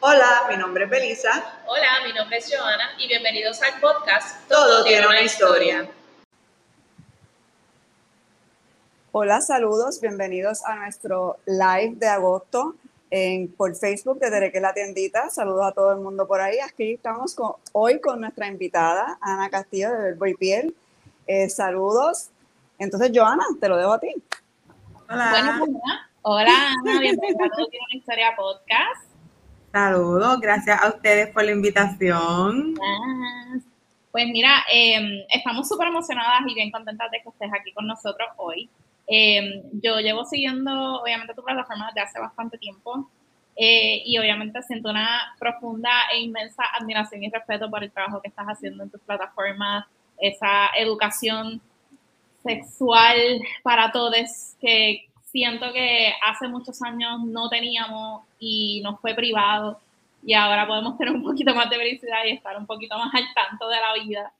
Hola, mi nombre es Belisa. Hola, mi nombre es Joana y bienvenidos al podcast Todo, tiene una historia. Hola, saludos, bienvenidos a nuestro live de agosto en, por Facebook de Derek la tiendita. Saludos a todo el mundo por ahí. Aquí estamos con, hoy con nuestra invitada, Ana Castillo de Verbo y Piel. Eh, saludos. Entonces, Joana, te lo dejo a ti. Hola. Bueno, pues, hola, Ana, bienvenida a Todo tiene una historia podcast. Saludos, gracias a ustedes por la invitación. Pues mira, em, estamos súper emocionadas y bien contentas de que estés aquí con nosotros hoy. Em, yo llevo siguiendo, obviamente, tu plataforma desde hace bastante tiempo eh, y obviamente siento una profunda e inmensa admiración y respeto por el trabajo que estás haciendo en tus plataformas, esa educación sexual para todos que siento que hace muchos años no teníamos y nos fue privado y ahora podemos tener un poquito más de felicidad y estar un poquito más al tanto de la vida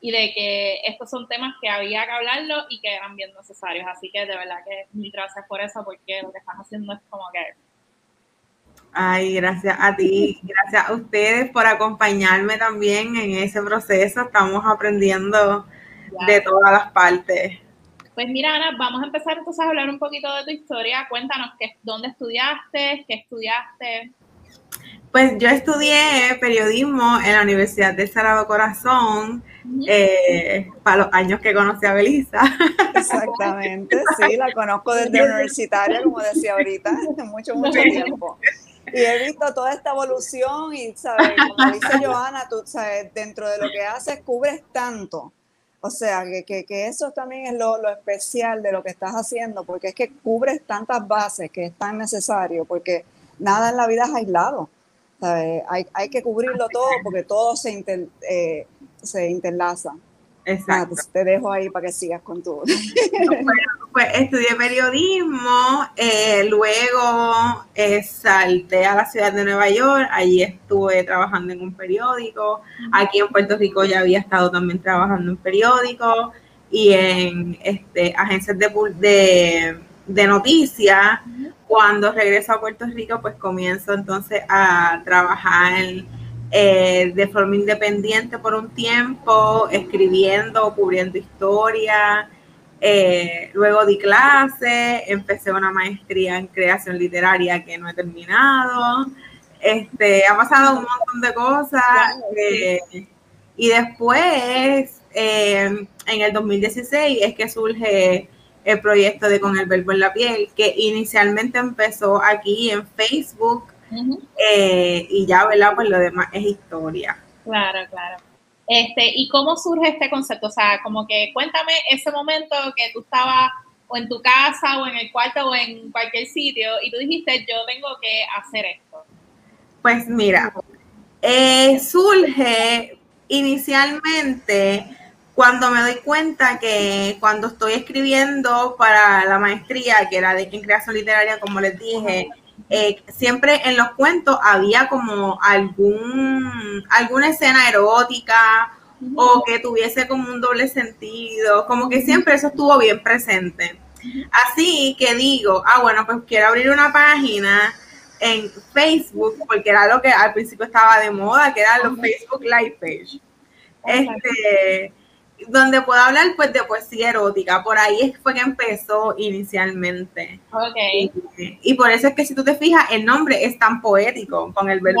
y de que estos son temas que había que hablarlo y que eran bien necesarios. Así que de verdad que mil gracias por eso, porque lo que estás haciendo es como que... Ay, gracias a ti, gracias a ustedes por acompañarme también en ese proceso. Estamos aprendiendo de todas las partes. Pues mira, Ana, vamos a empezar entonces a hablar un poquito de tu historia. Cuéntanos qué, dónde estudiaste, qué estudiaste. Pues yo estudié periodismo en la Universidad de Sagrado Corazón eh, para los años que conocí a Belisa. Exactamente, sí, la conozco desde universitaria, como decía ahorita, mucho, mucho tiempo. Y he visto toda esta evolución y, ¿sabes? Como dice Joana, tú, ¿sabes? Dentro de lo que haces, cubres tanto o sea, que, eso también es lo, especial de lo que estás haciendo, porque es que cubres tantas bases que es tan necesario, porque nada en la vida es aislado. Hay, hay, que cubrirlo todo porque todo se, eh, se interlaza. Exacto. te dejo ahí para que sigas con tu. pues estudié periodismo, eh, luego eh, salté a la ciudad de Nueva York, allí estuve trabajando en un periódico, aquí en Puerto Rico ya había estado también trabajando en periódico y en este, agencias de, de, noticias. Cuando regreso a Puerto Rico, pues comienzo entonces a trabajar en eh, de forma independiente por un tiempo, escribiendo, cubriendo historia. Eh, luego di clase, empecé una maestría en creación literaria que no he terminado. Este, ha pasado un montón de cosas. Eh, y después, en el 2016, es que surge el proyecto de Con el Verbo en la Piel, que inicialmente empezó aquí en Facebook eh, y ya, ¿verdad? Pues lo demás es historia. Claro, claro. Este, ¿Y cómo surge este concepto? O sea, como que cuéntame ese momento que tú estabas o en tu casa o en el cuarto o en cualquier sitio y tú dijiste, yo tengo que hacer esto. Pues mira, eh, surge inicialmente cuando me doy cuenta que cuando estoy escribiendo para la maestría, que era de en creación literaria, como les dije, eh, siempre en los cuentos había como algún, alguna escena erótica o que tuviese como un doble sentido, como que siempre eso estuvo bien presente. Así que digo, ah, bueno, pues quiero abrir una página en Facebook, porque era lo que al principio estaba de moda, que eran los Facebook Live Page. Este, donde puedo hablar pues de poesía erótica. Por ahí fue que empezó inicialmente. Okay. Y, por eso es que si tú te fijas, el nombre es tan poético con el verbo.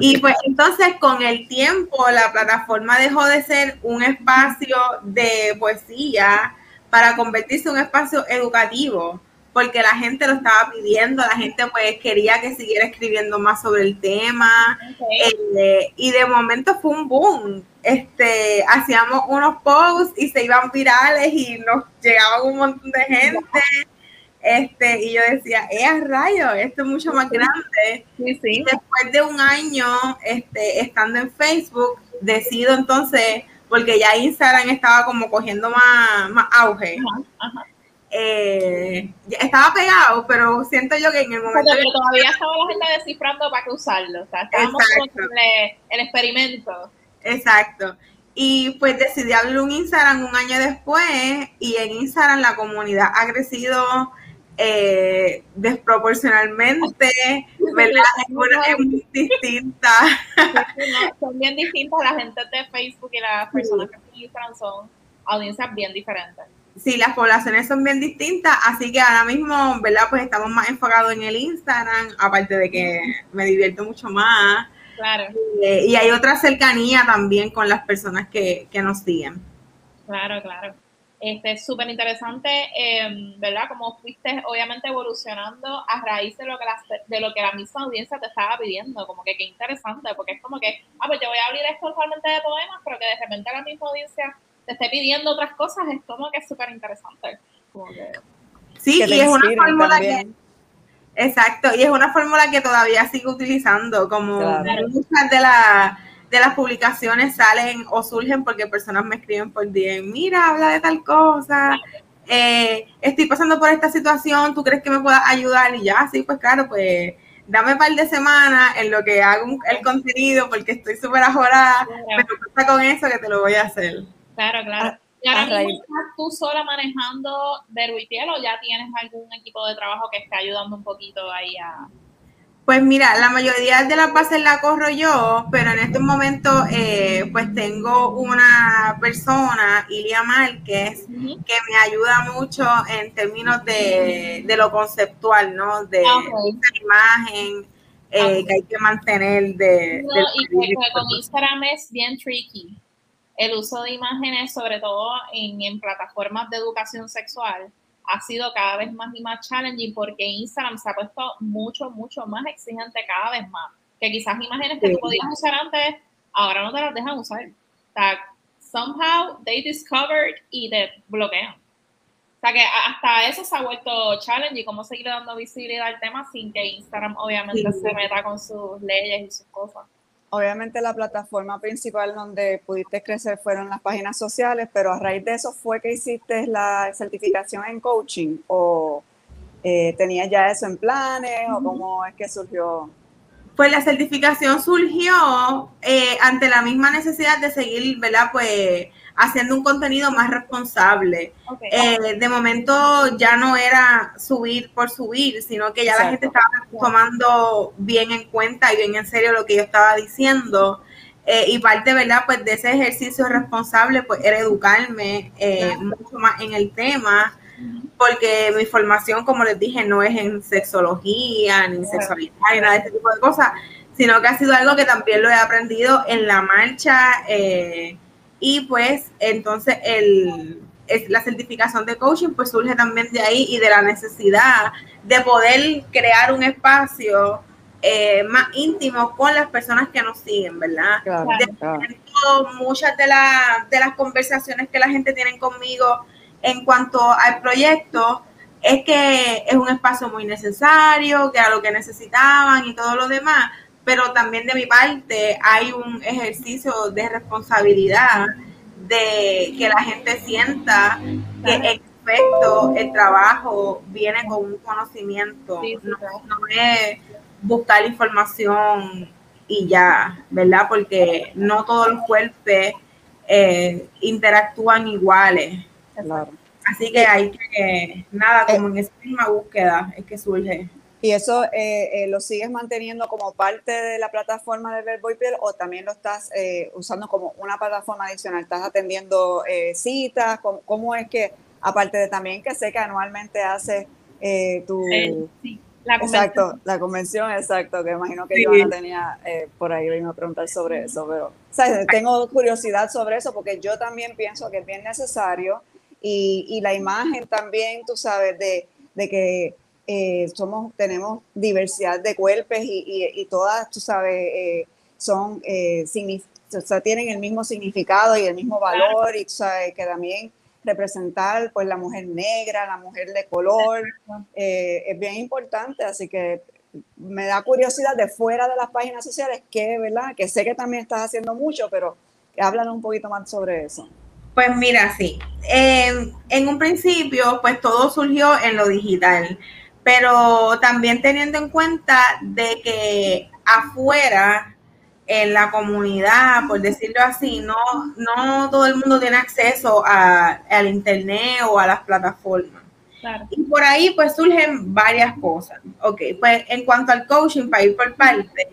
Y pues entonces con el tiempo la plataforma dejó de ser un espacio de poesía para convertirse en un espacio educativo porque la gente lo estaba pidiendo, la gente pues quería que siguiera escribiendo más sobre el tema eh, y de momento fue un boom. Este, hacíamos unos posts y se iban virales y nos llegaban un montón de gente. Este, y yo decía, ¡eh, a rayo! Esto es mucho más grande. Y después de un año este, estando en Facebook, decido entonces, porque ya Instagram estaba como cogiendo más, más auge. Ajá, eh, estaba pegado, pero siento yo que en el momento. Pero, todavía estaba la gente descifrando para que usarlo. O sea, estábamos con el, experimento. Exacto. Y pues decidí abrir un Instagram un año después y en Instagram la comunidad ha crecido eh, desproporcionalmente, ¿verdad? Es, muy distinta. son bien distintas la gente de Facebook y las personas que tienen Instagram son audiencias bien diferentes. Sí, las poblaciones son bien distintas, así que ahora mismo, ¿verdad? Pues estamos más enfocados en el Instagram, aparte de que me divierto mucho más. Claro. Eh, y hay otra cercanía también con las personas que, que nos siguen. Claro, claro. Este, es súper interesante, em, ¿verdad? Como fuiste obviamente evolucionando a raíz de lo, que la, de lo que la misma audiencia te estaba pidiendo, como que qué interesante, porque es como que, ah, pues yo voy a abrir esto usualmente de poemas, pero que de repente la misma audiencia te esté pidiendo otras cosas, es como que es súper interesante. sí, y es una fórmula que... Exacto, y es una fórmula que todavía sigo utilizando, como muchas de las de las publicaciones salen o surgen porque personas me escriben por DM, mira, habla de tal cosa, eh, estoy pasando por esta situación, ¿tú crees que me puedas ayudar? Y ya, sí, pues claro, pues dame un par de semanas en lo que hago el contenido porque estoy súper ajorada, pero pasa con eso que te lo voy a hacer. Claro, claro. Ah, ¿Y ahora mismo estás tú sola manejando Piel o ya tienes algún equipo de trabajo que esté ayudando un poquito ahí a, pues mira, la mayoría de las bases la corro yo, pero en este momento eh, pues tengo una persona, Ilia Márquez, que me ayuda mucho en términos de, lo conceptual, ¿no? De ah, esa imagen eh, ah, que hay que mantener de... No, y que, con Instagram es bien tricky. El uso de imágenes, sobre todo en, en plataformas de educación sexual, ha sido cada vez más y más challenging porque Instagram se ha puesto mucho, mucho más exigente cada vez más. Que quizás imágenes que tú podías usar antes, ahora no te las dejan usar. O sea, somehow they discovered y te bloquean. O sea que hasta eso se ha vuelto challenging, cómo seguir dando visibilidad al tema sin que Instagram obviamente se meta con sus leyes y sus cosas obviamente la plataforma principal donde pudiste crecer fueron las páginas sociales, pero a raíz de eso fue que hiciste la certificación en coaching o eh, tenías ya eso en planes o cómo es que surgió. Pues la certificación surgió eh, ante la misma necesidad de seguir, ¿verdad? Pues haciendo un contenido más responsable. Eh, de momento ya no era subir por subir, sino que ya la gente estaba tomando bien en cuenta y bien en serio lo que yo estaba diciendo. Eh, y parte, ¿verdad? Pues de ese ejercicio responsable, pues era educarme eh, mucho más en el tema, porque mi formación, como les dije, no es en sexología, ni en sexualidad, ni nada de este tipo de cosas, sino que ha sido algo que también lo he aprendido en la marcha. Eh, y pues entonces el, la certificación de coaching pues surge también de ahí y de la necesidad de poder crear un espacio eh, más íntimo con las personas que nos siguen, ¿verdad? Muchas de, de las conversaciones que la gente tiene conmigo en cuanto al proyecto es que es un espacio muy necesario, que era lo que necesitaban y todo lo demás, pero también de mi parte hay un ejercicio de responsabilidad de que la gente sienta que en efecto el trabajo viene con un conocimiento, no, es buscar información y ya, ¿verdad? Porque no todos los cuerpos eh, interactúan iguales. Así que hay que, nada, como en esa misma búsqueda es que surge ¿Y eso eh, eh, lo sigues manteniendo como parte de la plataforma de Verbo y Piel o también lo estás eh, usando como una plataforma adicional? ¿Estás atendiendo citas? ¿Cómo, es que, aparte de también que sé que anualmente haces tu... sí, la exacto, la convención, exacto, que imagino que yo no tenía por ahí, vino a preguntar sobre eso, pero tengo curiosidad sobre eso porque yo también pienso que es bien necesario y, y la imagen también, tú sabes, de, de que eh, somos, tenemos diversidad de cuerpos y, todas, tú sabes, eh, son, eh, o sea, tienen el mismo significado y el mismo valor y tú sabes que también representar pues la mujer negra, la mujer de color, es bien importante, así que me da curiosidad de fuera de las páginas sociales que, ¿verdad? Que sé que también estás haciendo mucho, pero háblanos un poquito más sobre eso. Pues mira, sí. en un principio, pues todo surgió en lo digital pero también teniendo en cuenta de que afuera en la comunidad, por decirlo así, no, no todo el mundo tiene acceso al internet o a las plataformas. Y por ahí pues surgen varias cosas. Ok, pues en cuanto al coaching, para ir por parte,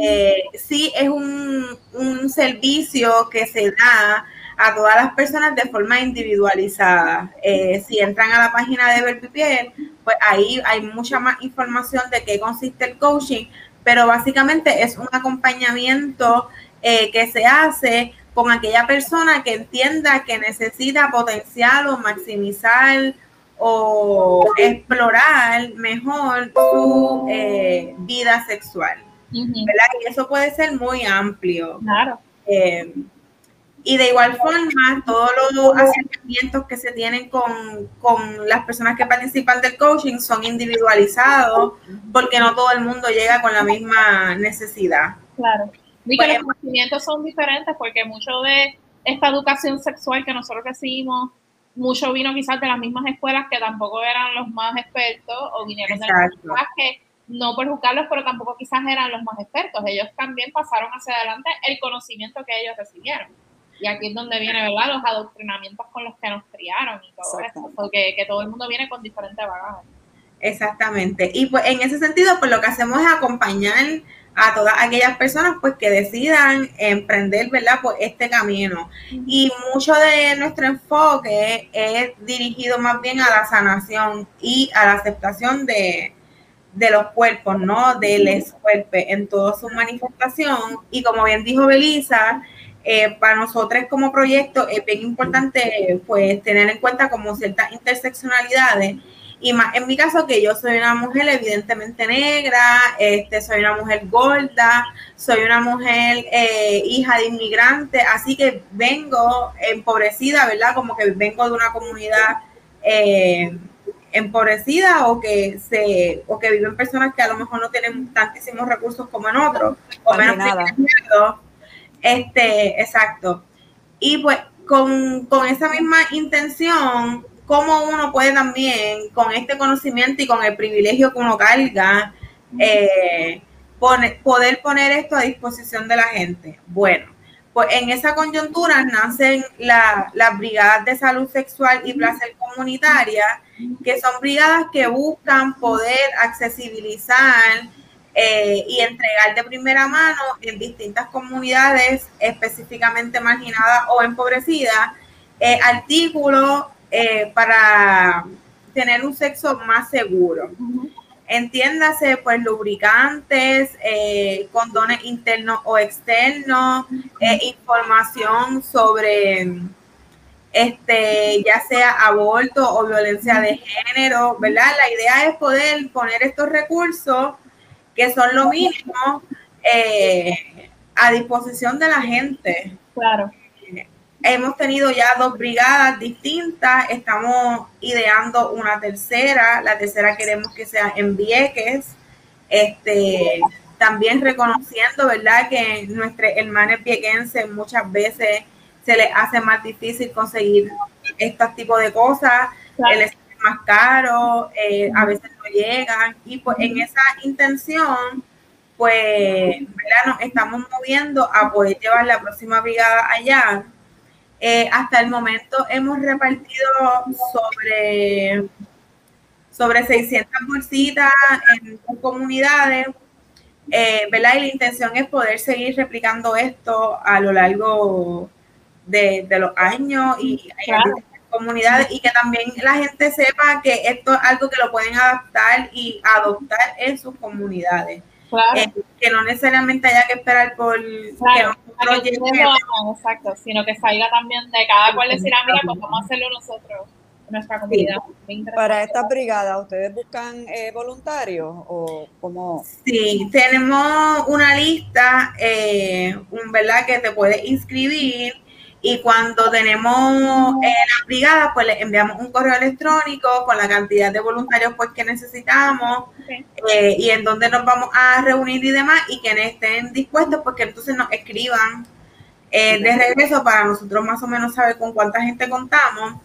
eh, sí es un, un servicio que se da a todas las personas de forma individualizada. Eh, si entran a la página de Verbipiel, pues ahí hay mucha más información de qué consiste el coaching, pero básicamente es un acompañamiento eh, que se hace con aquella persona que entienda que necesita potenciar o maximizar o explorar mejor su eh, vida sexual. ¿verdad? Y eso puede ser muy amplio. Claro. Y de igual forma, todos los acercamientos que se tienen con, las personas que participan del coaching son individualizados porque no todo el mundo llega con la misma necesidad. Claro. Y que los conocimientos son diferentes porque mucho de esta educación sexual que nosotros recibimos, mucho vino quizás de las mismas escuelas que tampoco eran los más expertos o vinieron de las escuelas que no por juzgarlos, pero tampoco quizás eran los más expertos. Ellos también pasaron hacia adelante el conocimiento que ellos recibieron. Y aquí es donde viene, ¿verdad? Los adoctrinamientos con los que nos criaron y todo eso, porque que todo el mundo viene con diferentes bagajes. Exactamente. Y pues en ese sentido, pues lo que hacemos es acompañar a todas aquellas personas pues que decidan emprender, ¿verdad? Pues este camino. Y mucho de nuestro enfoque es dirigido más bien a la sanación y a la aceptación de, de los cuerpos, ¿no? Del cuerpo en toda su manifestación. Y como bien dijo Belisa, eh, para nosotros como proyecto es bien importante pues tener en cuenta como ciertas interseccionalidades. Y más en mi caso que yo soy una mujer evidentemente negra, este, soy una mujer gorda, soy una mujer eh, hija de inmigrante, así que vengo empobrecida, ¿verdad? Como que vengo de una comunidad eh, empobrecida o que se o que viven personas que a lo mejor no tienen tantísimos recursos como en otros o menos este, exacto. Y pues con, esa misma intención, cómo uno puede también, con este conocimiento y con el privilegio que uno carga, eh, poder poner esto a disposición de la gente. Bueno, pues en esa coyuntura nacen las brigadas de salud sexual y placer comunitaria, que son brigadas que buscan poder accesibilizar eh, y entregar de primera mano en distintas comunidades específicamente marginadas o empobrecidas eh, artículos eh, para tener un sexo más seguro. Entiéndase, pues, lubricantes, condones internos o externos, información sobre este, ya sea aborto o violencia de género, ¿verdad? La idea es poder poner estos recursos que son lo mismo eh, a disposición de la gente. Claro. hemos tenido ya dos brigadas distintas, estamos ideando una tercera, la tercera queremos que sea en Vieques, este, también reconociendo, ¿verdad?, que nuestros hermanos viequenses muchas veces se les hace más difícil conseguir estos tipos de cosas, más caro, eh, a veces no llegan y pues en esa intención pues nos estamos moviendo a poder llevar la próxima brigada allá. Eh, hasta el momento hemos repartido sobre, sobre 600 bolsitas en comunidades, eh, ¿verdad? Y la intención es poder seguir replicando esto a lo largo de, los años y comunidades y que también la gente sepa que esto es algo que lo pueden adaptar y adoptar en sus comunidades. Eh, que no necesariamente haya que esperar por claro, que exacto, sino que salga también de cada cual decir, ah, mira, pues vamos a hacerlo nosotros, nuestra comunidad. Para esta brigada, ¿ustedes buscan eh, voluntarios o cómo? Sí, tenemos una lista, eh, un, ¿verdad? Que te puedes inscribir y cuando tenemos eh, las brigadas, pues le enviamos un correo electrónico con la cantidad de voluntarios pues que necesitamos eh, y en dónde nos vamos a reunir y demás, y quienes estén dispuestos, pues que entonces nos escriban eh, de regreso para nosotros más o menos saber con cuánta gente contamos.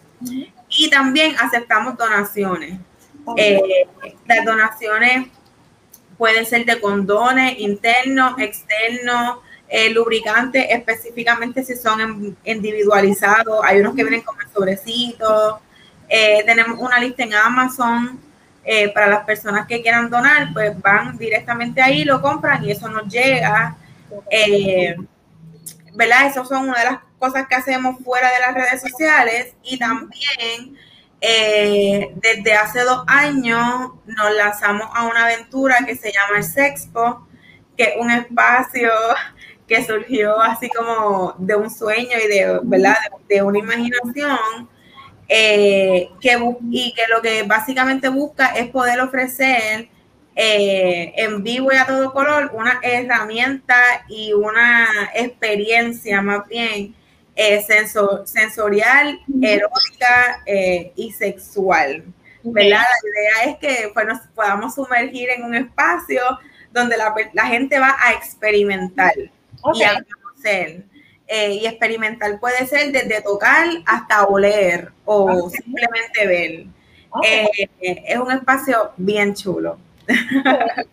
Y también aceptamos donaciones. las donaciones pueden ser de condones internos, externos, el lubricante específicamente si son individualizados, hay unos que vienen con el sobrecito, Eh, tenemos una lista en Amazon eh, para las personas que quieran donar, pues van directamente ahí, lo compran y eso nos llega. Eh, ¿Verdad? Esas son una de las cosas que hacemos fuera de las redes sociales y también desde hace dos años nos lanzamos a una aventura que se llama el Sexpo, que es un espacio que surgió así como de un sueño y de, ¿verdad? de una imaginación eh, que, y que lo que básicamente busca es poder ofrecer eh, en vivo y a todo color una herramienta y una experiencia más bien eh, sensorial, erótica y sexual. ¿verdad? La idea es que pues, nos podamos sumergir en un espacio donde la, gente va a experimentar y a conocer. Eh, y experimental puede ser desde tocar hasta oler o simplemente ver. Eh, es un espacio bien chulo.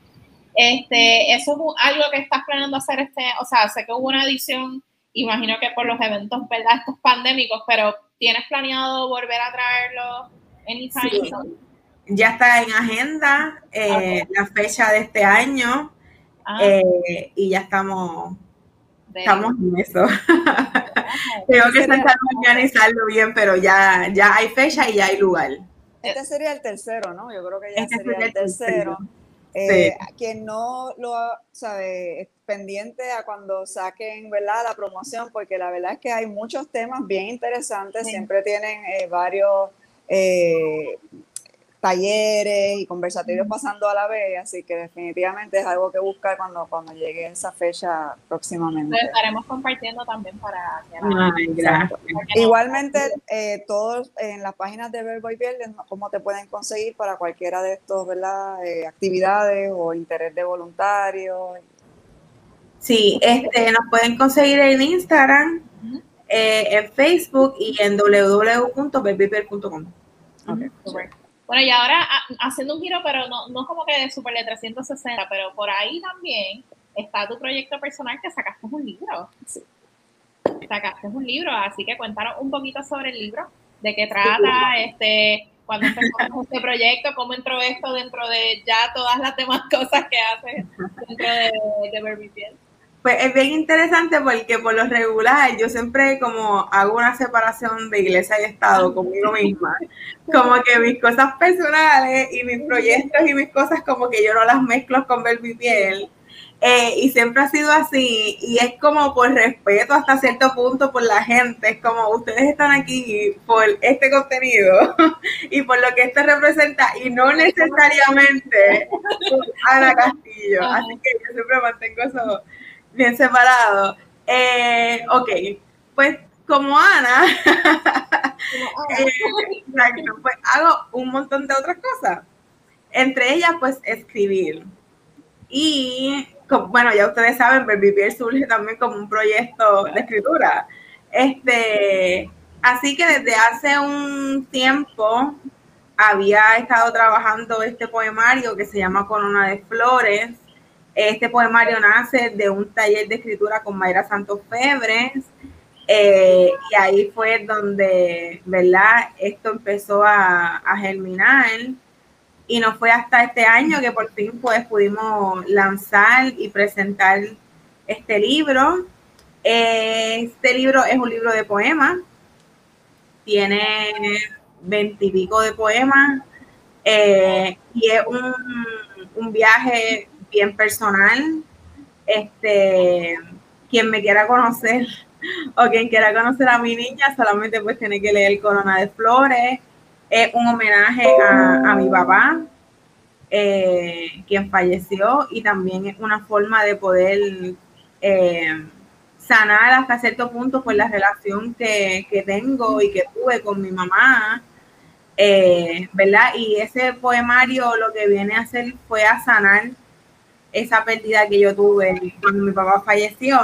Este, eso es algo que estás planeando hacer este, o sea, sé que hubo una edición, imagino que por los eventos, ¿verdad? Estos pandémicos, pero ¿tienes planeado volver a traerlo anytime? Sí. Ya está en agenda eh, la fecha de este año ah. y ya estamos Estamos en eso. Tengo que intentar organizarlo bien, pero ya, ya hay fecha y ya hay lugar. Este sería el tercero, ¿no? Yo creo que ya este sería, el tercero. Eh, Quien no lo sabe, pendiente a cuando saquen ¿verdad? la promoción, porque la verdad es que hay muchos temas bien interesantes, siempre tienen eh, varios eh, talleres y conversatorios pasando a la vez, así que definitivamente es algo que buscar cuando, cuando llegue esa fecha próximamente. Lo estaremos compartiendo también para... Igualmente, eh, todos en las páginas de Verbo y Viernes, cómo te pueden conseguir para cualquiera de estos, ¿verdad? Eh, actividades o interés de voluntario. Sí, este, nos pueden conseguir en Instagram, eh, en Facebook y en www.verbiper.com. Okay. Bueno, y ahora haciendo un giro, pero no, no como que de super de 360, pero por ahí también está tu proyecto personal que sacaste un libro. Sí. Sacaste un libro, así que cuéntanos un poquito sobre el libro, de qué trata, este, cuándo empezó este proyecto, cómo entró esto dentro de ya todas las demás cosas que haces dentro de, de pues es bien interesante porque por lo regular yo siempre como hago una separación de iglesia y Estado conmigo misma. Como que mis cosas personales y mis proyectos y mis cosas como que yo no las mezclo con ver mi piel. Eh, y siempre ha sido así y es como por respeto hasta cierto punto por la gente, es como ustedes están aquí por este contenido y por lo que esto representa y no necesariamente Ana Castillo, así que yo siempre mantengo eso bien separado. Eh, ok, pues como Ana, eh, pues hago un montón de otras cosas. Entre ellas, pues escribir. Y bueno, ya ustedes saben, Vivir surge también como un proyecto de escritura. Este, así que desde hace un tiempo había estado trabajando este poemario que se llama Corona de Flores este poemario nace de un taller de escritura con Mayra Santos Febres. Eh, y ahí fue donde, ¿verdad? Esto empezó a, germinar y no fue hasta este año que por fin pues pudimos lanzar y presentar este libro. Este libro es un libro de poemas, tiene veintipico de poemas eh, y es un, un viaje bien personal. Este, quien me quiera conocer o quien quiera conocer a mi niña, solamente pues tiene que leer Corona de Flores. Es un homenaje a, mi papá, eh, quien falleció, y también es una forma de poder eh, sanar hasta cierto punto pues la relación que, tengo y que tuve con mi mamá. Eh, ¿Verdad? Y ese poemario lo que viene a hacer fue a sanar esa pérdida que yo tuve cuando mi papá falleció.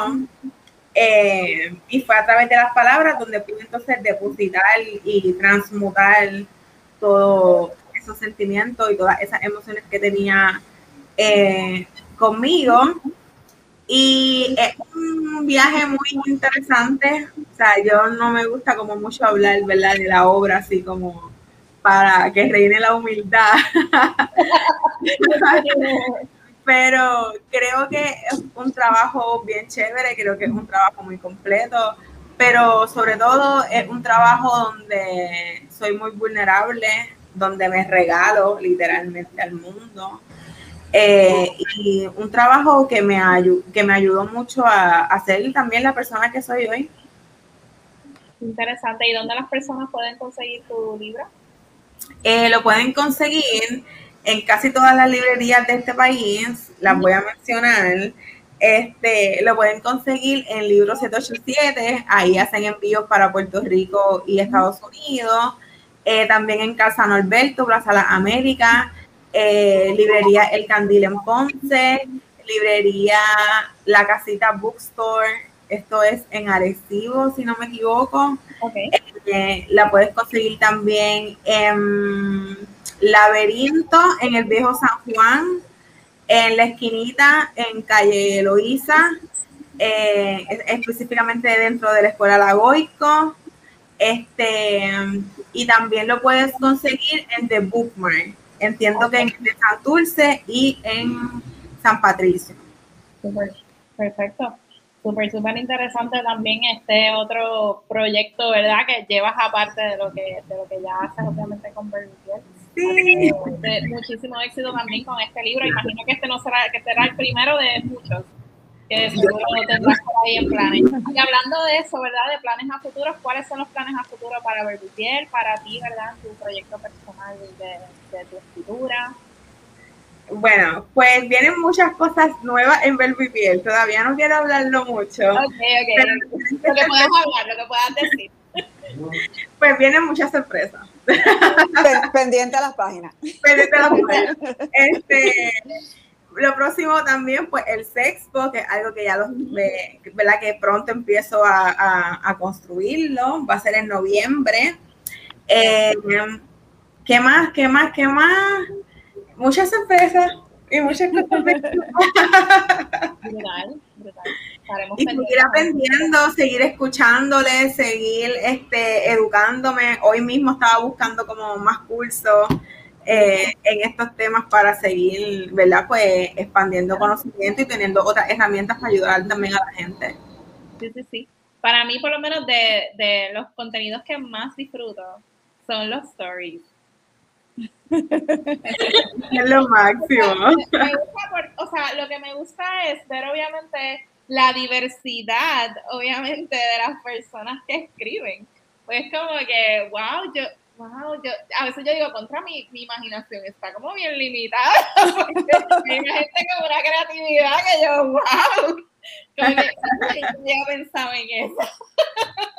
Eh, y fue a través de las palabras donde pude entonces depositar y transmutar todos esos sentimientos y todas esas emociones que tenía eh, conmigo. Y es un viaje muy interesante. O sea, yo no me gusta como mucho hablar, ¿verdad? De la obra, así como para que reine la humildad. Pero creo que es un trabajo bien chévere, creo que es un trabajo muy completo, pero sobre todo es un trabajo donde soy muy vulnerable, donde me regalo literalmente al mundo. Eh, y un trabajo que me, que me ayudó mucho a, a ser también la persona que soy hoy. Interesante. ¿Y dónde las personas pueden conseguir tu libro? Eh, lo pueden conseguir en casi todas las librerías de este país, las voy a mencionar. Este, lo pueden conseguir en Libro 787, ahí hacen envíos para Puerto Rico y Estados Unidos. Eh, también en Casa Norberto, Plaza La América, eh, librería El Candil en Ponce, librería La Casita Bookstore, esto es en Arecibo, si no me equivoco. Eh, la puedes conseguir también en Laberinto, en el Viejo San Juan, en la esquinita, en calle Eloísa, eh, específicamente dentro de la Escuela Lagoico. Este, y también lo puedes conseguir en The Bookmark. Entiendo que en San Dulce y en San Patricio. Perfecto. Súper, súper interesante también este otro proyecto, ¿verdad? Que llevas aparte de lo que, de lo que ya haces, obviamente, con Bernier. Sí. muchísimo éxito también con este libro. Imagino que este no será, que será el primero de muchos que seguro tendrás por ahí en planes. Y hablando de eso, ¿verdad? De planes a futuro, ¿cuáles son los planes a futuro para Bernier, para ti, ¿verdad? Tu proyecto personal de, de tu escritura. Bueno, pues vienen muchas cosas nuevas en Piel. Todavía no quiero hablarlo mucho. Ok, ok. lo que puedas hablar, lo que puedas decir. Pues vienen muchas sorpresas. Pendiente a las páginas. Pendiente a las páginas. Este, lo próximo también, pues el Sexpo, que es algo que ya lo, ¿verdad? Que pronto empiezo a, a, construirlo. Va a ser en noviembre. Eh, ¿Qué más? ¿Qué más? ¿Qué más? muchas sorpresas y muchas cosas. brutal, brutal. y seguir aprendiendo, seguir escuchándole, seguir este, educándome. Hoy mismo estaba buscando como más cursos eh, en estos temas para seguir, ¿verdad? Pues expandiendo conocimiento y teniendo otras herramientas para ayudar también a la gente. Sí, sí, sí. Para mí, por lo menos, de, de los contenidos que más disfruto son los stories es lo máximo. o sea, lo que me gusta es ver obviamente la diversidad, obviamente, de las personas que escriben. Pues como que, wow, yo, wow, yo, a veces yo digo, contra mi, mi imaginación está como bien limitada, porque hay gente con una creatividad que yo, wow, como que yo pensaba en eso.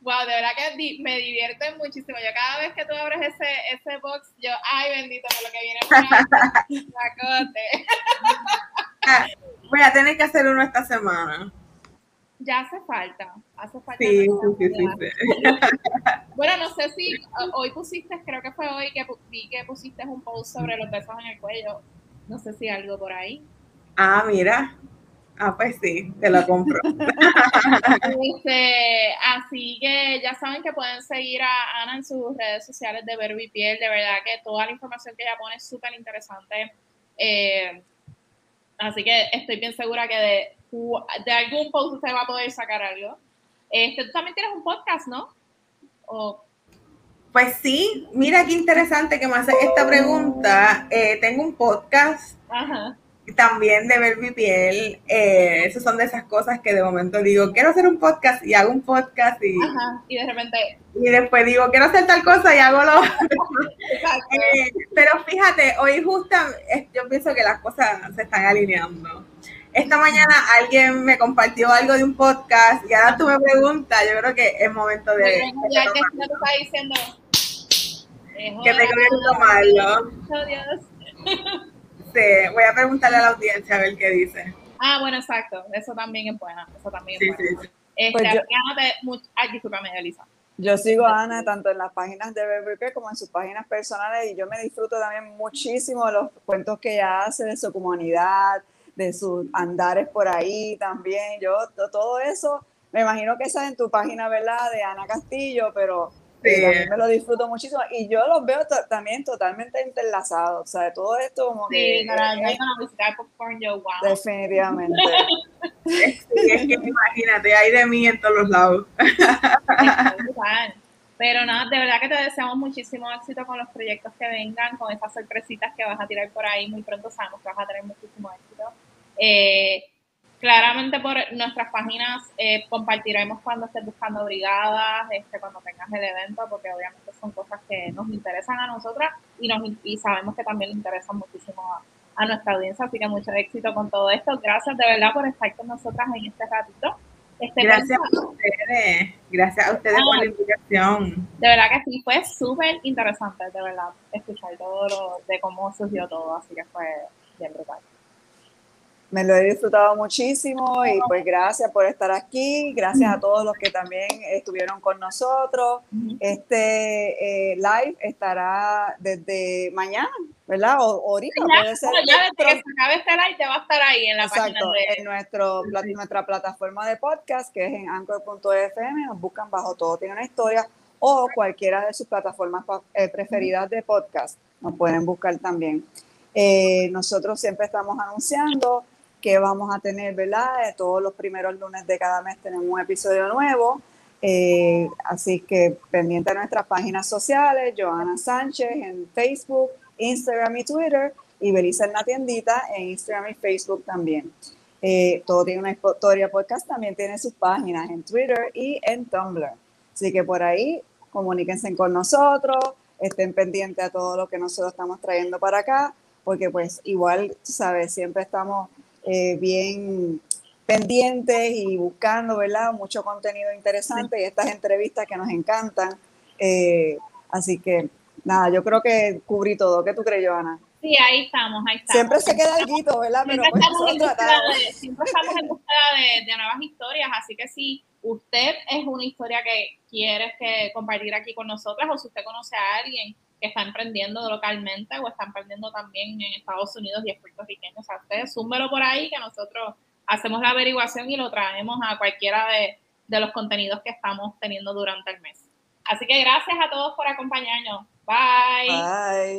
Wow, de verdad que me divierte muchísimo. Yo cada vez que tú abres ese, ese box, yo, ay bendito, por lo que viene por ahí. Voy a tener que hacer uno esta semana. Ya hace falta, hace falta. Sí, sí, sí, sí, Bueno, no sé si hoy pusiste, creo que fue hoy que vi que pusiste un post sobre los besos en el cuello. No sé si algo por ahí. Ah, mira, Ah, pues sí, te lo compro. Este, así que ya saben que pueden seguir a Ana en sus redes sociales de Verbo y Piel. De verdad que toda la información que ella pone es súper interesante. Eh, así que estoy bien segura que de, de algún post usted va a poder sacar algo. Este, tú también tienes un podcast, ¿no? Pues sí, mira qué interesante que me hace esta pregunta. Eh, tengo un podcast. Ajá también de ver mi piel, eh, esas son de esas cosas que de momento digo, quiero hacer un podcast y hago un podcast y, y de repente... Y después digo, quiero hacer tal cosa y hago lo eh, pero fíjate, hoy justo yo pienso que las cosas se están alineando. Esta mañana alguien me compartió algo de un podcast y ahora tú me preguntas, yo creo que es momento de... ya que tú estás diciendo... que tengo que tomarlo. Oh, Dios. Este, voy a preguntarle a la audiencia a ver qué dice. Ah, bueno, exacto. Eso también es bueno. Eso también es bueno. Este, pues yo, ay, discúlpame, Elisa. Yo sigo a Ana tanto en las páginas de BBP como en sus páginas personales y yo me disfruto también muchísimo de los cuentos que ella hace de su comunidad, de sus andares por ahí también. Yo todo eso, me imagino que está en tu página, ¿verdad? De Ana Castillo, pero Sí. también me lo disfruto muchísimo y yo los veo también totalmente interlazados, o sea, todo esto como sí, que... Para, eh, visitar popcorn, yo, wow. Definitivamente. es que imagínate, hay de mí en todos los lados. Pero nada, de verdad que te deseamos muchísimo éxito con los proyectos que vengan, con esas sorpresitas que vas a tirar por ahí. Muy pronto sabemos que vas a tener muchísimo éxito. Eh, claramente por nuestras páginas eh, compartiremos cuando estés buscando brigadas, este, cuando tengas el evento, porque obviamente son cosas que nos interesan a nosotras y, nos, y sabemos que también le interesan muchísimo a, a nuestra audiencia. Así que mucho éxito con todo esto. Gracias de verdad por estar con nosotras en este ratito. Este, gracias a ustedes, gracias a ustedes por la invitación. De verdad que sí, fue súper interesante, de verdad, escuchar todo lo, de cómo surgió todo, así que fue bien brutal. Me lo he disfrutado muchísimo y pues gracias por estar aquí, gracias a todos los que también estuvieron con nosotros. Este eh, live estará desde mañana, ¿verdad? O ahorita puede ser. Ya desde que se acabe este live te va a estar ahí en la página de... en nuestro, nuestra plataforma de podcast que es en anchor.fm, nos buscan bajo todo tiene una historia o cualquiera de sus plataformas eh, preferidas de podcast, nos pueden buscar también. Eh, nosotros siempre estamos anunciando que vamos a tener, ¿verdad? Eh, todos los primeros lunes de cada mes tenemos un episodio nuevo. Eh, así que pendiente de nuestras páginas sociales, Joana Sánchez en Facebook, Instagram y Twitter, y Belisa en la tiendita en Instagram y Facebook también. Eh, todo tiene una historia podcast, también tiene sus páginas en Twitter y en Tumblr. Así que por ahí comuníquense con nosotros, estén pendientes a todo lo que nosotros estamos trayendo para acá, porque pues igual, sabes, siempre estamos eh, bien pendientes y buscando, ¿verdad? Mucho contenido interesante y estas entrevistas que nos encantan. Eh, así que, nada, yo creo que cubrí todo. ¿Qué tú crees, Joana? Sí, ahí estamos, ahí estamos. Siempre se queda algo, ¿verdad? Siempre, Pero pues estamos, en de, siempre estamos en búsqueda de, de, nuevas historias, así que si usted es una historia que quiere que compartir aquí con nosotras o si usted conoce a alguien que está emprendiendo localmente o está emprendiendo también en Estados Unidos y es puertorriqueño. O ustedes súmelo por ahí que nosotros hacemos la averiguación y lo traemos a cualquiera de, de los contenidos que estamos teniendo durante el mes. Así que gracias a todos por acompañarnos. Bye. Bye.